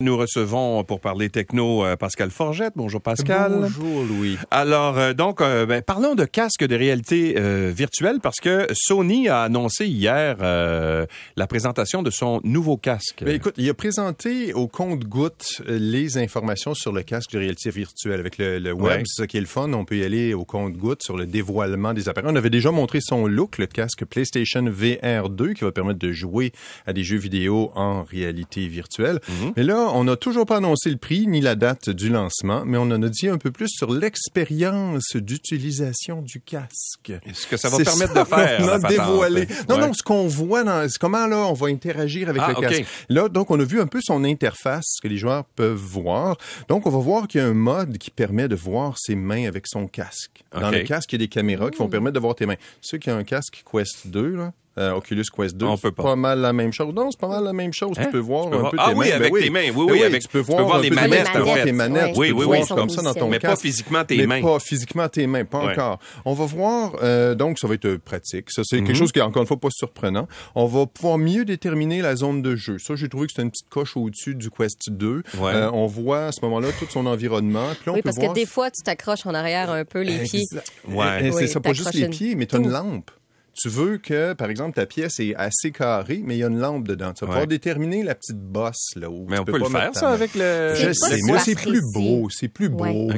Nous recevons pour parler techno euh, Pascal Forgette. Bonjour Pascal. Bonjour Louis. Alors euh, donc euh, ben, parlons de casques de réalité virtuelle parce que Sony a annoncé hier la présentation de son nouveau casque. Ben, écoute, il a présenté au compte-goutte les informations sur le casque de réalité virtuelle avec le, web. C'est ça qui est le fun. On peut y aller au compte-goutte sur le dévoilement des appareils. On avait déjà montré son look, le casque PlayStation VR 2 qui va permettre de jouer à des jeux vidéo en réalité virtuelle. Mhm. Mais là, on n'a toujours pas annoncé le prix ni la date du lancement, mais on en a dit un peu plus sur l'expérience d'utilisation du casque. Ce que ça va permettre de faire. On a dévoilé. Non, non, ce qu'on voit dans, comment là, on va interagir avec ah, le casque. Là, donc, on a vu un peu son interface que les joueurs peuvent voir. Donc, on va voir qu'il y a un mode qui permet de voir ses mains avec son casque. Dans le casque, il y a des caméras qui vont permettre de voir tes mains. Ceux qui ont un casque Quest 2, là, euh, Oculus Quest 2. c'est pas. mal la même chose. Non, c'est pas mal la même chose. Tu hein? peux voir un peu ah, tes oui, mains. Avec ben tes mains. Oui, oui, avec, tu peux voir, les manettes, tu peux voir tes manettes. Oui, oui, oui. comme ça dans ton Mais pas physiquement tes mains. Mais pas physiquement tes mains, pas encore. On va voir, euh, donc ça va être pratique. Ça, c'est quelque mhm. chose qui est encore une fois pas surprenant. On va pouvoir mieux déterminer la zone de jeu. Ça, j'ai trouvé que c'était une petite coche au-dessus du Quest 2. Euh, on voit à ce moment-là tout son environnement. Puis on oui, peut parce que des fois, tu t'accroches en arrière un peu les pieds. Ouais. C'est ça, pas juste les pieds, mais tu as une lampe tu veux que, par exemple, ta pièce est assez carrée, mais il y a une lampe dedans. Tu vas pouvoir déterminer la petite bosse là où Mais tu on peux peut pas le faire ça avec le. Je sais, moi c'est plus beau, c'est plus beau.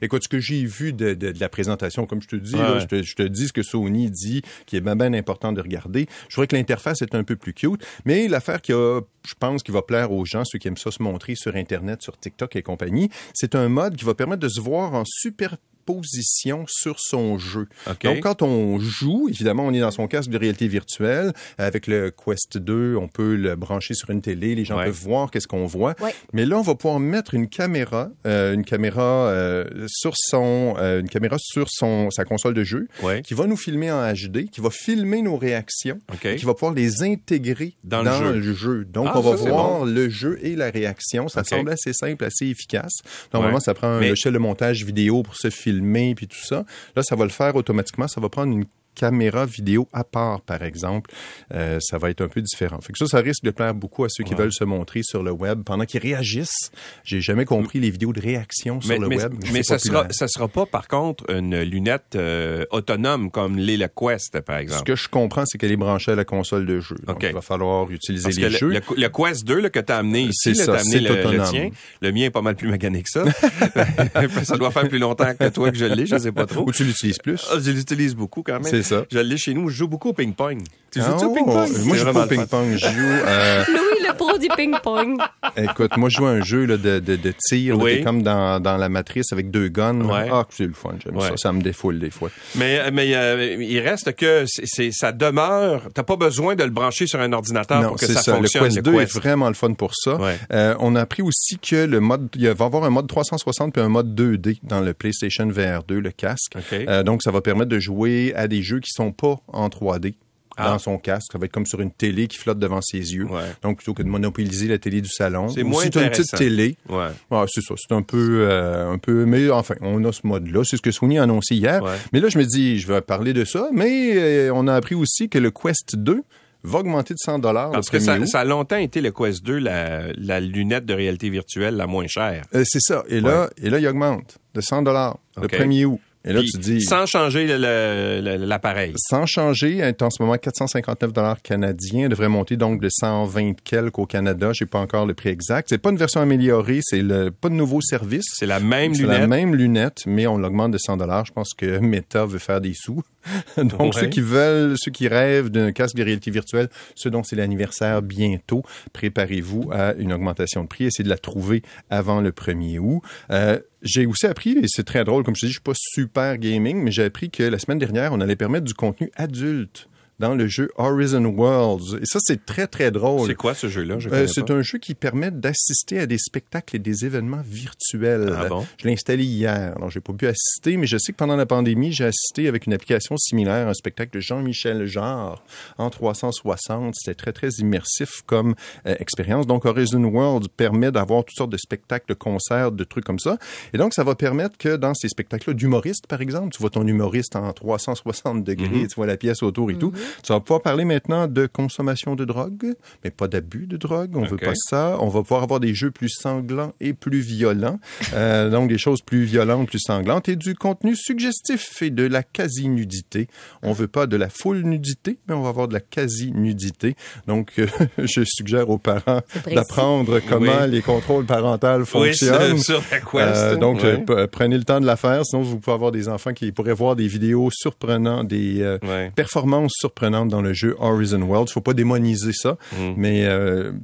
Écoute, ce que j'ai vu de, de, la présentation, comme je te dis, là, je, te, je, te, dis ce que Sony dit, qui est bien, bien important de regarder. Je trouvais que l'interface est un peu plus cute, mais l'affaire qui a, je pense, qui va plaire aux gens, ceux qui aiment ça se montrer sur Internet, sur TikTok et compagnie, c'est un mode qui va permettre de se voir en super position sur son jeu. Donc, quand on joue, évidemment, on est dans son casque de réalité virtuelle. Avec le Quest 2, on peut le brancher sur une télé. Les gens peuvent voir qu'est-ce qu'on voit. Mais là, on va pouvoir mettre une caméra, euh, une caméra euh, sur son, euh, une caméra sur son sa console de jeu, qui va nous filmer en HD, qui va filmer nos réactions, qui va pouvoir les intégrer dans, le, jeu. Donc, ah, on va voir le jeu et la réaction. Ça semble assez simple, assez efficace. Normalement, ça prend un logiciel de montage vidéo pour se filmer puis tout ça. Là, ça va le faire automatiquement. Ça va prendre une caméra vidéo à part, par exemple, euh, ça va être un peu différent. Fait que ça, ça risque de plaire beaucoup à ceux qui veulent se montrer sur le web pendant qu'ils réagissent. J'ai jamais compris les vidéos de réaction sur le web. Mais ça sera, ça sera pas, par contre, une lunette euh, autonome comme l'est le Quest, par exemple. Ce que je comprends, c'est qu'elle est branchée à la console de jeu. Donc, il va falloir utiliser les jeux. Le, le, Quest 2 là, que tu as amené ici, c'est amené le, le, tien. Le mien est pas mal plus magané que ça. ça doit faire plus longtemps que toi que je l'ai, je sais pas trop. Ou tu l'utilises plus. Ah, je l'utilise beaucoup quand même. Je l'ai chez nous. Je joue beaucoup au ping-pong. Tu joues au ping-pong? Moi, je joue pas au ping-pong. Je joue... Euh... Louis, pro du ping-pong. Écoute, moi, je joue à un jeu de, de, de tir, oui. comme dans, dans la matrice avec deux guns. Ouais. Ah, c'est le fun. J'aime ça. Ça me défoule des fois. Mais, mais euh, il reste que c'est, ça demeure... T'as pas besoin de le brancher sur un ordinateur pour que ça, ça, fonctionne. Le Quest 2 est vraiment le fun pour ça. Euh, on a appris aussi que le mode... Il va y avoir un mode 360 puis un mode 2D dans le PlayStation VR 2, le casque. Euh, donc, ça va permettre de jouer à des jeux qui sont pas en 3D dans ah. son casque. Ça va être comme sur une télé qui flotte devant ses yeux. Donc, plutôt que de monopoliser la télé du salon. C'est moins une petite télé. Ouais. c'est ça. C'est un peu, euh, un peu, mais enfin, on a ce mode-là. C'est ce que Sony a annoncé hier. Mais là, je me dis, je vais parler de ça. Mais euh, on a appris aussi que le Quest 2 va augmenter de 100 dollars. Parce que ça, ça, a longtemps été le Quest 2, la, la lunette de réalité virtuelle la moins chère. Euh, c'est ça. Et là, et là, il augmente de 100 dollars le 1er août. Et là, tu dis. Sans changer l'appareil. Sans changer, est en ce moment 459 dollars canadiens. devrait monter donc de 120 quelques au Canada. J'ai pas encore le prix exact. C'est pas une version améliorée. C'est le, pas de nouveau service. C'est la même lunette. C'est la même lunette, mais on l'augmente de 100 dollars. Je pense que Meta veut faire des sous. donc, ceux qui veulent, ceux qui rêvent d'un casque de réalité virtuelle, ceux dont c'est l'anniversaire bientôt, préparez-vous à une augmentation de prix. Essayez de la trouver avant le 1er août. Euh, j'ai aussi appris, et c'est très drôle, comme je te dis, je suis pas super gaming, mais j'ai appris que la semaine dernière, on allait permettre du contenu adulte dans le jeu Horizon Worlds. Et ça, c'est très, très drôle. C'est quoi ce jeu-là? Euh, c'est un jeu qui permet d'assister à des spectacles et des événements virtuels. Ah bon? Je l'ai installé hier. Alors, j'ai pas pu assister, mais je sais que pendant la pandémie, j'ai assisté avec une application similaire à un spectacle de Jean-Michel Jarre en 360. C'était très, très immersif comme euh, expérience. Donc, Horizon Worlds permet d'avoir toutes sortes de spectacles, de concerts, de trucs comme ça. Et donc, ça va permettre que dans ces spectacles-là, d'humoristes, par exemple, tu vois ton humoriste en 360 degrés, mm-hmm. tu vois la pièce autour et tout, Tu vas pouvoir parler maintenant de consommation de drogue, mais pas d'abus de drogue. On veut pas ça. On va pouvoir avoir des jeux plus sanglants et plus violents. Euh, donc, des choses plus violentes, plus sanglantes et du contenu suggestif et de la quasi-nudité. On veut pas de la full nudité, mais on va avoir de la quasi-nudité. Donc, euh, je suggère aux parents d'apprendre comment les contrôles parentaux fonctionnent. Oui, sur la quest, euh, donc, euh, prenez le temps de la faire, sinon vous pouvez avoir des enfants qui pourraient voir des vidéos surprenantes, des euh, performances surprenantes dans le jeu Horizon World. Il faut pas démoniser ça, mm. mais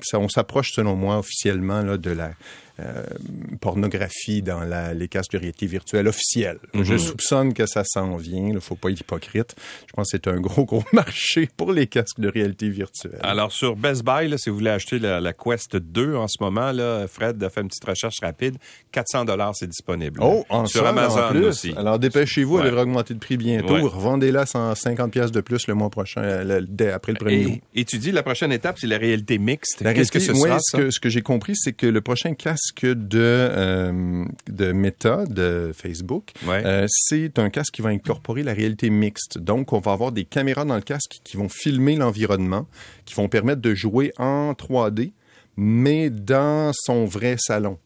ça, on s'approche selon moi officiellement là, de la euh, pornographie dans la, les casques de réalité virtuelle officielles. Je mhm. soupçonne que ça s'en vient. Il ne faut pas être hypocrite. Je pense que c'est un gros, gros marché pour les casques de réalité virtuelle. Alors, sur Best Buy, là, si vous voulez acheter la, Quest 2 en ce moment, là, Fred a fait une petite recherche rapide. 400 dollars, c'est disponible. Oh, en sur Amazon plus. aussi. Alors, dépêchez-vous, elle devrait augmenter de prix bientôt. Revendez-la 150 pièces de plus le mois prochain, euh, après le premier et, Et tu dis, la prochaine étape, c'est la réalité mixte. Qu'est-ce que ce sera, ce que, ce que j'ai compris, c'est que le prochain casque casque de, euh, de Meta, de Facebook. Euh, c'est un casque qui va incorporer la réalité mixte. Donc, on va avoir des caméras dans le casque qui vont filmer l'environnement, qui vont permettre de jouer en 3D, mais dans son vrai salon.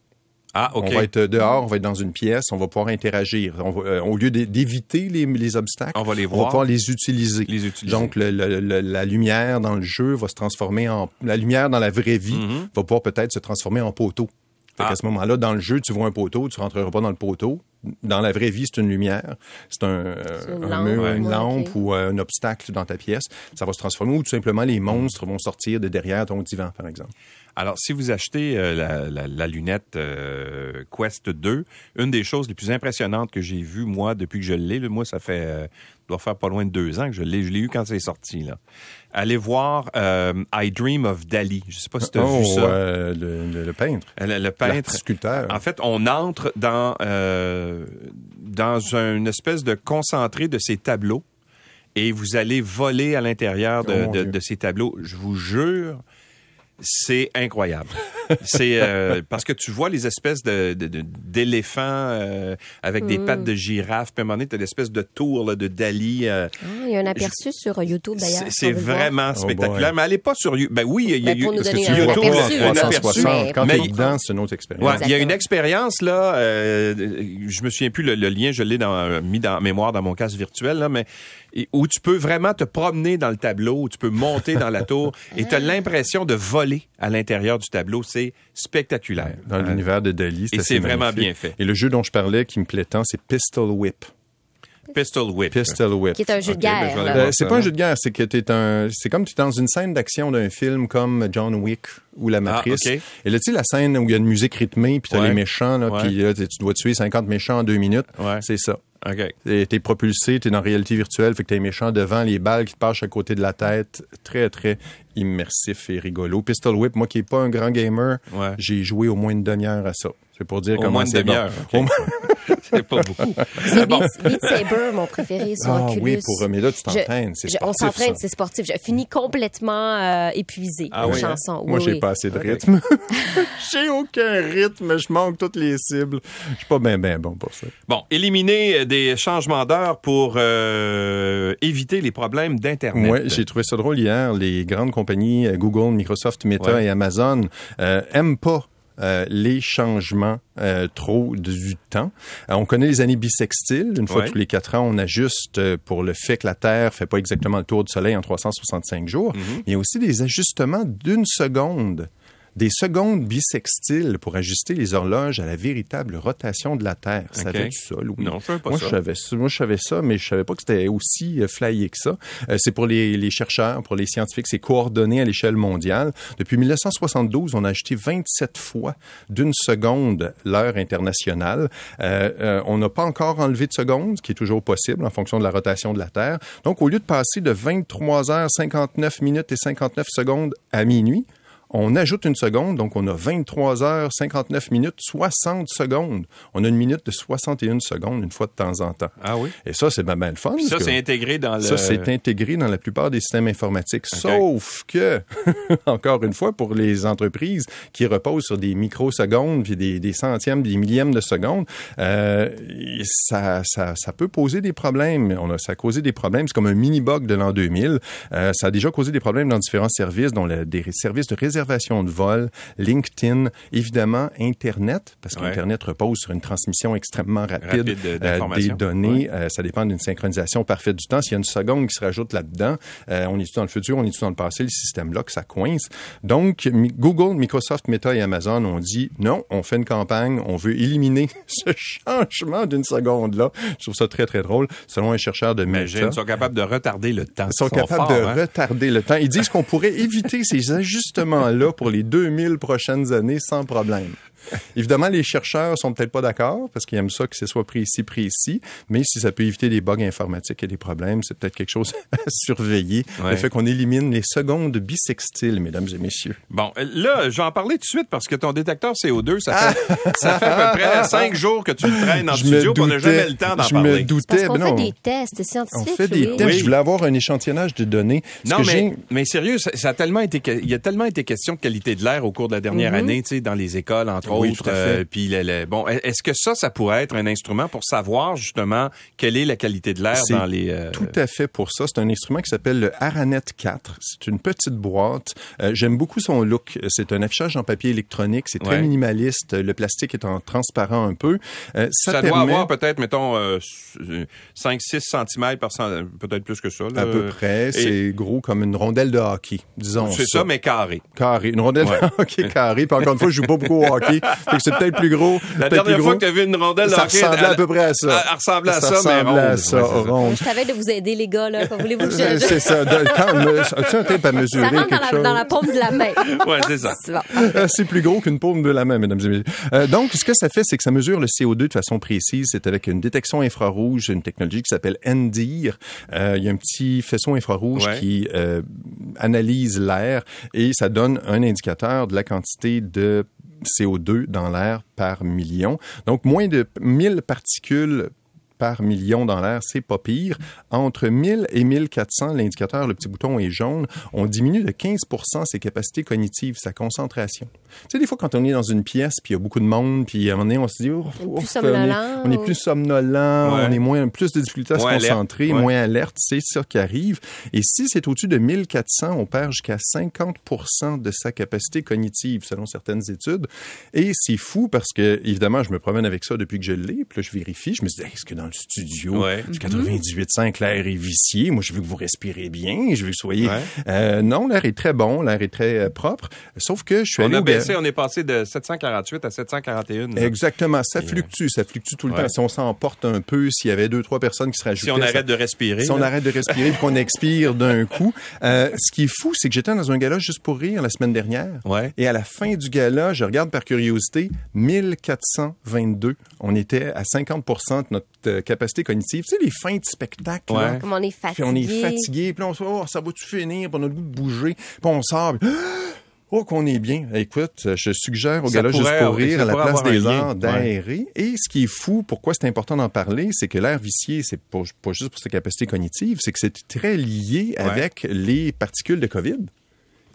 Ah, On va être dehors, on va être dans une pièce, on va pouvoir interagir. Euh, au lieu d'éviter les, les, obstacles, on va, les voir. on va pouvoir les utiliser. Les utiliser. Donc, le, la lumière dans le jeu va se transformer en... La lumière dans la vraie vie mm-hmm. va pouvoir peut-être se transformer en poteau. À ah. ce moment-là, dans le jeu, tu vois un poteau, tu rentreras pas dans le poteau. Dans la vraie vie, c'est une lumière, c'est un, euh, un, lampe, une lampe ou euh, un obstacle dans ta pièce. Ça va se transformer ou tout simplement les monstres vont sortir de derrière ton divan, par exemple. Alors, si vous achetez euh, la, la, lunette Quest 2, une des choses les plus impressionnantes que j'ai vues, moi, depuis que je l'ai, moi, ça fait, doit faire pas loin de deux ans que je l'ai, je l'ai eu quand c'est sorti, là allez voir euh, I Dream of Dali. Je sais pas si tu as vu oh, ça. Euh, le, le, peintre. Le, le peintre. sculpteur. En fait, on entre dans euh, dans une espèce de concentré de ces tableaux et vous allez voler à l'intérieur de, oh, de, de, ces tableaux. Je vous jure, c'est incroyable. c'est euh, parce que tu vois les espèces de, d'éléphants euh, avec des pattes de girafe. Puis à un moment donné, tu l'espèce de tour là, de Dali. Euh, ah, il y a un aperçu sur YouTube d'ailleurs. C'est, vraiment oh, spectaculaire. mais elle n'est pas sur YouTube. Ben oui, il y a, ben, parce que sur YouTube, un aperçu. Quand mais, tu dedans, c'est une autre expérience. il y a une expérience là. je me souviens plus le, lien. Je l'ai dans, mis dans mémoire dans mon casque virtuel là, mais où tu peux vraiment te promener dans le tableau, où tu peux monter dans la tour et tu as l'impression de voler à l'intérieur du tableau. C'est spectaculaire. Dans l'univers de Dali, c'est Et c'est vraiment bien fait. Et le jeu dont je parlais qui me plaît tant, c'est Pistol Whip. Pistol Whip. Pistol Whip. Qui est un jeu de guerre. Ben, c'est pas un jeu de guerre, c'est que t'es un, c'est comme tu es dans une scène d'action d'un film comme John Wick ou La ah, Matrice. Et là, tu sais, la scène où il y a une musique rythmée, puis t'as les méchants, là, puis là, tu dois tuer 50 méchants en deux minutes. C'est ça. Okay. T'es propulsé, t'es dans la réalité virtuelle, fait que t'as les méchants devant, les balles qui te passent à côté de la tête. Très, très immersif et rigolo. Pistol Whip, moi qui n'ai pas un grand gamer, j'ai joué au moins une demi-heure à ça. C'est pour dire au comment c'est bon. c'est pas beaucoup. C'est bon. Beat, Saber, mon préféré sur ah, Oculus. Oui, pour mais là tu t'entraînes, c'est sportif. On s'entraîne, c'est sportif. Je finis complètement euh, épuisé ah, oui, chanson. Moi, j'ai pas assez de rythme. j'ai aucun rythme, je manque toutes les cibles. Je suis pas bien bien bon pour ça. Bon, éliminer des changements d'heure pour euh, éviter les problèmes d'internet. Oui, j'ai trouvé ça drôle hier. Les grandes compagnies euh, Google, Microsoft, Meta et Amazon euh, aiment pas euh, les changements euh, trop du temps. Euh, on connaît les années bissextiles. Une fois tous les quatre ans, on ajuste pour le fait que la Terre fait pas exactement le tour du Soleil en 365 jours. Mm-hmm. Il y a aussi des ajustements d'une seconde des secondes bissextiles pour ajuster les horloges à la véritable rotation de la Terre. Ça okay. du ça, Louis? Non, je pas moi, ça. Je savais, moi, je savais ça, mais je savais pas que c'était aussi euh, flyé que ça. Euh, c'est pour les, les, chercheurs, pour les scientifiques, c'est coordonné à l'échelle mondiale. Depuis 1972, on a ajusté 27 fois d'une seconde l'heure internationale. Euh, euh, on n'a pas encore enlevé de secondes, ce qui est toujours possible en fonction de la rotation de la Terre. Donc, au lieu de passer de 23 heures 59 minutes et 59 secondes à minuit, on ajoute une seconde, donc on a 23 heures, 59 minutes, 60 secondes. On a une minute de 61 secondes une fois de temps en temps. Ah oui? Et ça, c'est bien, bien le fun. ça, c'est intégré dans le... Ça, c'est intégré dans la plupart des systèmes informatiques. Sauf que, encore une fois, pour les entreprises qui reposent sur des microsecondes, puis des, des centièmes, des millièmes de secondes, euh, ça, ça, ça peut poser des problèmes. On a, ça a causé des problèmes. C'est comme un mini-bug de l'an 2000. Euh, ça a déjà causé des problèmes dans différents services, dont le, des services de réservation de vol, LinkedIn, évidemment Internet, parce qu'Internet repose sur une transmission extrêmement rapide, euh, des données. Euh, ça dépend d'une synchronisation parfaite du temps. S'il y a une seconde qui se rajoute là-dedans, euh, on est dans le futur, on est dans le passé, le système là que ça coince. Donc, Google, Microsoft, Meta et Amazon ont dit non, on fait une campagne, on veut éliminer ce changement d'une seconde là. Je trouve ça très très drôle. Selon un chercheur de Meta, ils sont capables de retarder le temps. Ils sont, capables de hein? retarder le temps. Ils disent qu'on pourrait éviter ces ajustements là pour les 2000 prochaines années sans problème. Évidemment, les chercheurs sont peut-être pas d'accord parce qu'ils aiment ça que ce soit précis, précis, mais si ça peut éviter des bugs informatiques et des problèmes, c'est peut-être quelque chose à surveiller. Le fait qu'on élimine les secondes bisextiles, mesdames et messieurs. Bon, là, j'en parlais tout de suite parce que ton détecteur CO2, ça fait, ça fait à peu près cinq jours que tu le traînes en studio on n'a jamais le temps d'en parler. Je me doutais. Parce on fait des tests scientifiques. On fait des tests. Je voulais avoir un échantillonnage de données. non, mais, mais sérieux, ça, a tellement été, il y a tellement été question de qualité de l'air au cours de la dernière mm-hmm. année, tu sais, dans les écoles, entre autres. Euh, puis bon, est-ce que ça, ça pourrait être un instrument pour savoir justement quelle est la qualité de l'air dans les euh, Tout à fait pour ça. C'est un instrument qui s'appelle le Aranet 4. C'est une petite boîte. Euh, j'aime beaucoup son look. C'est un affichage en papier électronique. C'est très minimaliste. Le plastique est en transparent un peu. ça, ça doit avoir peut-être, mettons, 5-6 cm par peut-être plus que ça. À peu près. C'est gros comme une rondelle de hockey, disons. C'est ça. mais carré. Carré. Une rondelle de hockey carré. Puis encore une fois, je joue pas beaucoup au hockey c'est peut-être plus gros. La dernière fois que tu as vu une rondelle ça ressemblait à peu près à ça. Elle ressemblait à ça, mais ronde. à ça, ronde. Je savais de vous aider, les gars, là. Quand voulez-vous que je... C'est ça. As-tu un tape à mesurer ça rentre quelque dans la, dans la paume de la main. ouais, c'est ça. C'est plus gros qu'une paume de la main, mesdames et messieurs. Euh, donc, ce que ça fait, c'est que ça mesure le CO2 de façon précise. C'est avec une détection infrarouge, une technologie qui s'appelle NDIR. Euh, il y a un petit faisceau infrarouge qui euh, analyse l'air et ça donne un indicateur de la quantité de CO2 dans l'air par million. Donc, moins de 1000 particules par million dans l'air, c'est pas pire. Entre 1000 et 1400, l'indicateur, le petit bouton est jaune, on diminue de 15% ses capacités cognitives, sa concentration. Tu sais, des fois, quand on est dans une pièce, puis il y a beaucoup de monde, puis à un moment donné, on se dit, oh, on, est plus somnolent, on, est, plus somnolent, on est moins, plus de difficultés à se concentrer, moins alerte, c'est ça qui arrive. Et si c'est au-dessus de 1400, on perd jusqu'à 50% de sa capacité cognitive, selon certaines études. Et c'est fou parce que, évidemment, je me promène avec ça depuis que je l'ai, puis là, je vérifie, je me dis, est-ce que dans le studio du 98.5, l'air est vicié. Moi, je veux que vous respirez bien. Je veux que vous soyez... Euh, non, l'air est très bon. L'air est très euh, propre. Sauf que je suis on allé... A baissé, on est passé de 748 à 741. Exactement. Ça fluctue. Ça fluctue tout le temps. Si on s'emporte un peu, s'il y avait deux, trois personnes qui se rajoutaient... Si on arrête de respirer. Si on arrête de respirer et qu'on expire d'un coup. Euh, ce qui est fou, c'est que j'étais dans un gala juste pour rire la semaine dernière. Ouais. Et à la fin du gala, je regarde par curiosité, 1422. On était à 50 de notre capacité cognitive. Tu sais, les fins de spectacle. Là, Comme on est fatigué. Puis on est fatigué. Puis on se dit, oh, ça va-tu finir? Puis on a le goût de bouger. Puis on sort. Oh, qu'on est bien. Écoute, je suggère au gars-là juste pour rire, à la place des arts, d'aérer. Et ce qui est fou, pourquoi c'est important d'en parler, c'est que l'air vicié, c'est pas, pas juste pour sa capacité cognitive, c'est que c'est très lié avec les particules de COVID.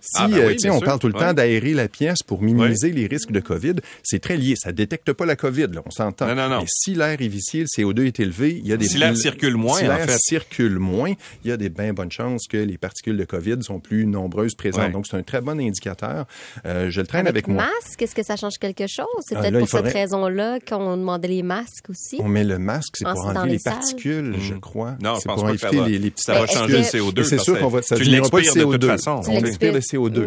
Si, ah, ben euh, on parle tout le temps d'aérer la pièce pour minimiser les risques de COVID, c'est très lié. Ça détecte pas la COVID, là, on s'entend. Non, non, non. Mais si l'air est vicié, le CO2 est élevé, il y a des... Si l'air circule moins, si l'air circule moins, il y a des bien bonnes chances que les particules de COVID sont plus nombreuses présentes. Donc, c'est un très bon indicateur. Euh, je le traîne avec, avec moi. masque, est-ce que ça change quelque chose? C'est ah, peut-être pour cette raison-là qu'on demandait les masques aussi. On met le masque, c'est pour enlever les, particules, je crois. Non, je pense pour éviter les, les Ça va changer le CO2. C'est sûr qu'on va... Ça tu l'expires de toute façon. On expire le CO2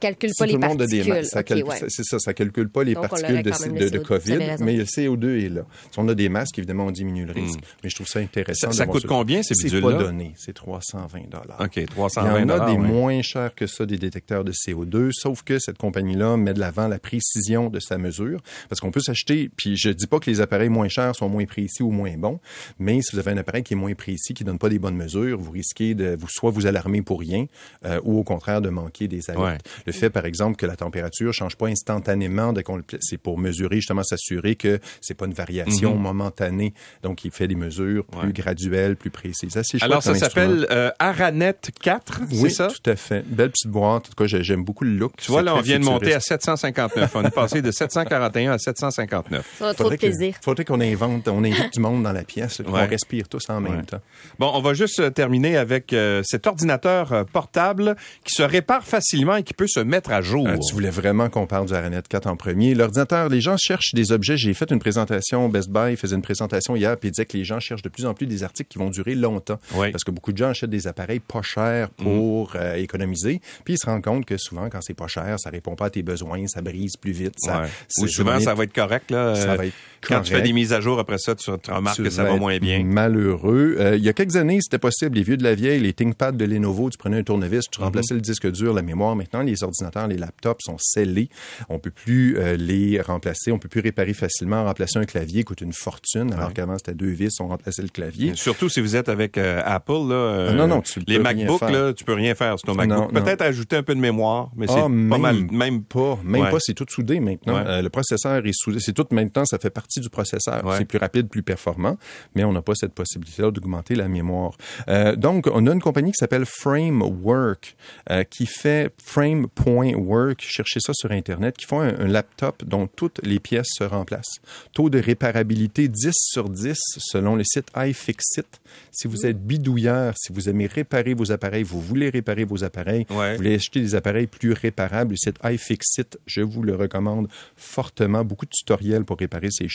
calcule pas les particules. Ça C'est ça, ça calcule pas les particules de, de, COVID, mais le CO2 est là. Si on a des masques, évidemment, on diminue le risque. Hmm. Mais je trouve ça intéressant. Ça, coûte combien, ces bidules-là? C'est pas donné. C'est 320 OK, 320 Il y en a des moins chers que ça, des détecteurs de CO2, sauf que cette compagnie-là met de l'avant la précision de sa mesure. Parce qu'on peut s'acheter, puis je dis pas que les appareils moins chers sont moins précis ou moins bons, mais si vous avez un appareil qui est moins précis, qui donne pas des bonnes mesures, vous risquez de vous, soit vous alarmer pour rien, euh, ou au contraire de manquer des alertes. Le fait, par exemple, que la température change pas instantanément dès qu'on le c'est pour mesurer, justement, s'assurer que c'est pas une variation mhm. momentanée. Donc, il fait des mesures plus graduelles, plus précises. Alors, ça s'appelle euh, Aranet 4, c'est ça? tout à fait. Belle petite boîte. En tout cas, j'aime beaucoup le look. Tu vois, là, on vient de monter à 759. on est passé de 741 à 759. Ça va trop de plaisir. Il faudrait qu'on invente, on invite du monde dans la pièce, qu'on respire tous en même temps. Bon, on va juste euh, terminer avec euh, cet ordinateur portable qui se répare facilement et qui peut se mettre à jour. tu voulais vraiment qu'on parle du Aranet 4 en premier. L'ordinateur, les gens cherchent des objets. J'ai fait une présentation, Best Buy faisait une présentation hier, puis il disait que les gens cherchent de plus en plus des articles qui vont durer longtemps. Parce que beaucoup de gens achètent des appareils pas chers pour mm. euh, économiser, puis ils se rendent compte que souvent, quand c'est pas cher, ça répond pas à tes besoins, ça brise plus vite. Ça, Ou souvent, ça va être correct. Là, ça va être quand tu fais des mises à jour après ça, tu, remarques que ça va moins bien. Malheureux. Euh, il y a quelques années, c'était possible. Les vieux de la vieille, les ThinkPad de Lenovo, tu prenais un tournevis, tu mm-hmm. remplaçais le disque dur, la mémoire. Maintenant, les ordinateurs, les laptops sont scellés. On peut plus euh, les remplacer. On peut plus réparer facilement. Remplacer un clavier coûte une fortune, alors qu'avant, c'était deux vis, on remplaçait le clavier. Surtout si vous êtes avec euh, Apple, là, non, non, tu les MacBooks, là, tu peux rien faire sur ton MacBook. Peut-être ajouter un peu de mémoire, mais c'est ah, pas mal, même pas. Même pas, c'est tout soudé maintenant. le processeur est soudé. C'est tout maintenant, ça fait partie du processeur. C'est plus rapide, plus performant, mais on n'a pas cette possibilité-là d'augmenter la mémoire. Euh, donc, on a une compagnie qui s'appelle Framework, euh, qui fait frame.work, cherchez ça sur Internet, qui font un, laptop dont toutes les pièces se remplacent. Taux de réparabilité 10 sur 10 selon le site iFixit. Si vous êtes bidouilleur, si vous aimez réparer vos appareils, vous voulez réparer vos appareils, vous voulez acheter des appareils plus réparables, le site iFixit, je vous le recommande fortement. Beaucoup de tutoriels pour réparer ces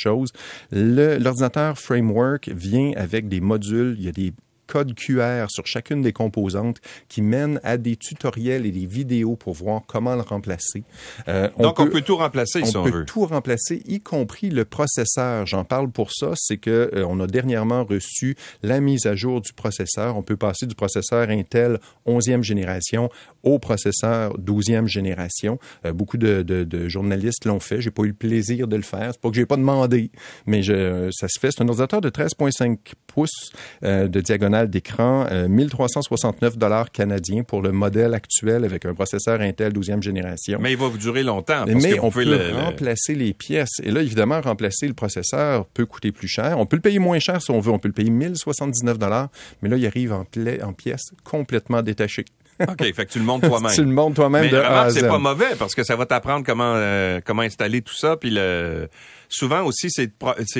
L'ordinateur Framework vient avec des modules, il y a des codes QR sur chacune des composantes qui mènent à des tutoriels et des vidéos pour voir comment le remplacer. Euh, Donc, on peut tout remplacer, si on, peut tout remplacer, y compris le processeur. J'en parle pour ça, c'est que euh, on a dernièrement reçu la mise à jour du processeur. On peut passer du processeur Intel 11e génération au processeur 12e génération. Euh, beaucoup de, de, de journalistes l'ont fait. J'ai pas eu le plaisir de le faire. C'est pas que j'ai pas demandé, mais je, ça se fait. C'est un ordinateur de 13,5 pouces de diagonale d'écran, 1369 euh, dollars canadiens pour le modèle actuel avec un processeur Intel 12e génération. Mais il va vous durer longtemps. Mais on peut remplacer les pièces. Et là, évidemment, remplacer le processeur peut coûter plus cher. On peut le payer moins cher si on veut. On peut le payer 1079 dollars, mais là, il arrive en, en pièces complètement détachées. OK, fait que tu le montes toi-même. tu le montes toi-même de c'est pas mauvais parce que ça va t'apprendre comment euh, comment installer tout ça puis le souvent aussi c'est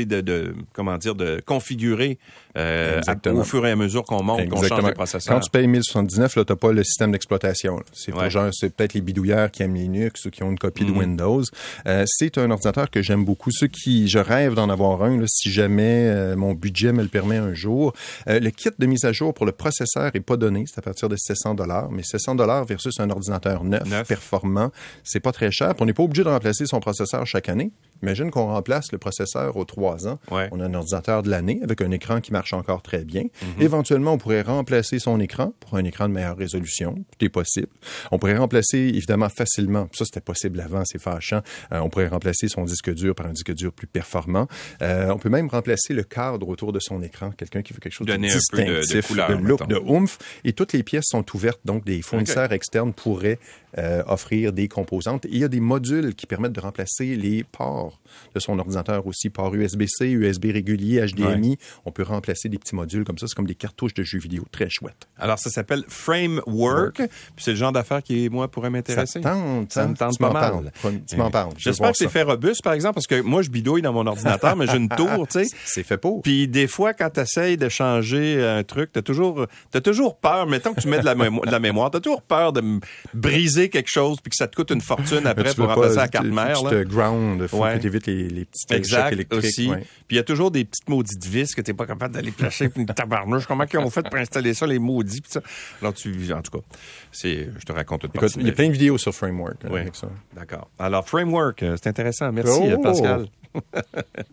de, de, comment dire de configurer euh, au fur et à mesure qu'on monte, qu'on change le processeur. Quand tu payes 1079, là, t'as pas le système d'exploitation. C'est peut-être les bidouilleurs qui aiment Linux ou qui ont une copie de mm-hmm. Windows. Euh, c'est un ordinateur que j'aime beaucoup. Ceux qui, je rêve d'en avoir un, là, si jamais euh, mon budget me le permet un jour. Euh, le kit de mise à jour pour le processeur est pas donné. C'est à partir de 700 dollars. Mais 700 dollars versus un ordinateur neuf, performant, c'est pas très cher. on n'est pas obligé de remplacer son processeur chaque année. Imagine qu'on remplace le processeur aux trois ans. On a un ordinateur de l'année avec un écran qui marche encore très bien. Mhm. Éventuellement, on pourrait remplacer son écran pour un écran de meilleure résolution. Tout est possible. On pourrait remplacer évidemment facilement. Ça, c'était possible avant, c'est fâchant. Euh, on pourrait remplacer son disque dur par un disque dur plus performant. Euh, on peut même remplacer le cadre autour de son écran. Quelqu'un qui veut quelque chose de distinctif, de, look, de oomph. Et toutes les pièces sont ouvertes, donc des fournisseurs externes pourraient euh, offrir des composantes. il y a des modules qui permettent de remplacer les ports de son ordinateur aussi, port USB-C, USB régulier, HDMI. On peut remplacer des petits modules comme ça. C'est comme des cartouches de jeux vidéo. Très chouette. Alors, ça s'appelle Framework. Puis c'est le genre d'affaires qui, moi, pourrait m'intéresser. Ça tente. Ça me tente pas mal. Tu m'en parles. J'espère que c'est fait robuste, par exemple, parce que moi, je bidouille dans mon ordinateur, mais j'ai une tour, tu sais. C'est fait pour. Puis des fois, quand tu essayes de changer un truc, t'as toujours, as toujours peur, mettons que tu mets de la, de la mémoire, t'as toujours peur de briser quelque chose puis que ça te coûte une fortune après pour remplacer la carte mère. Tu te ground, faut que tu évites les, les petites exact, électriques. aussi. Puis il y a toujours des petites maudites vis que tu n'es pas capable d'aller placer une tabarnouche. Comment ils ont fait pour installer ça, les maudits puis ça? Alors tu, en tout cas, c'est, je te raconte toute Il y a plein de vidéos sur Framework avec ça. D'accord. Alors Framework, euh, c'est intéressant. Merci oh! Pascal.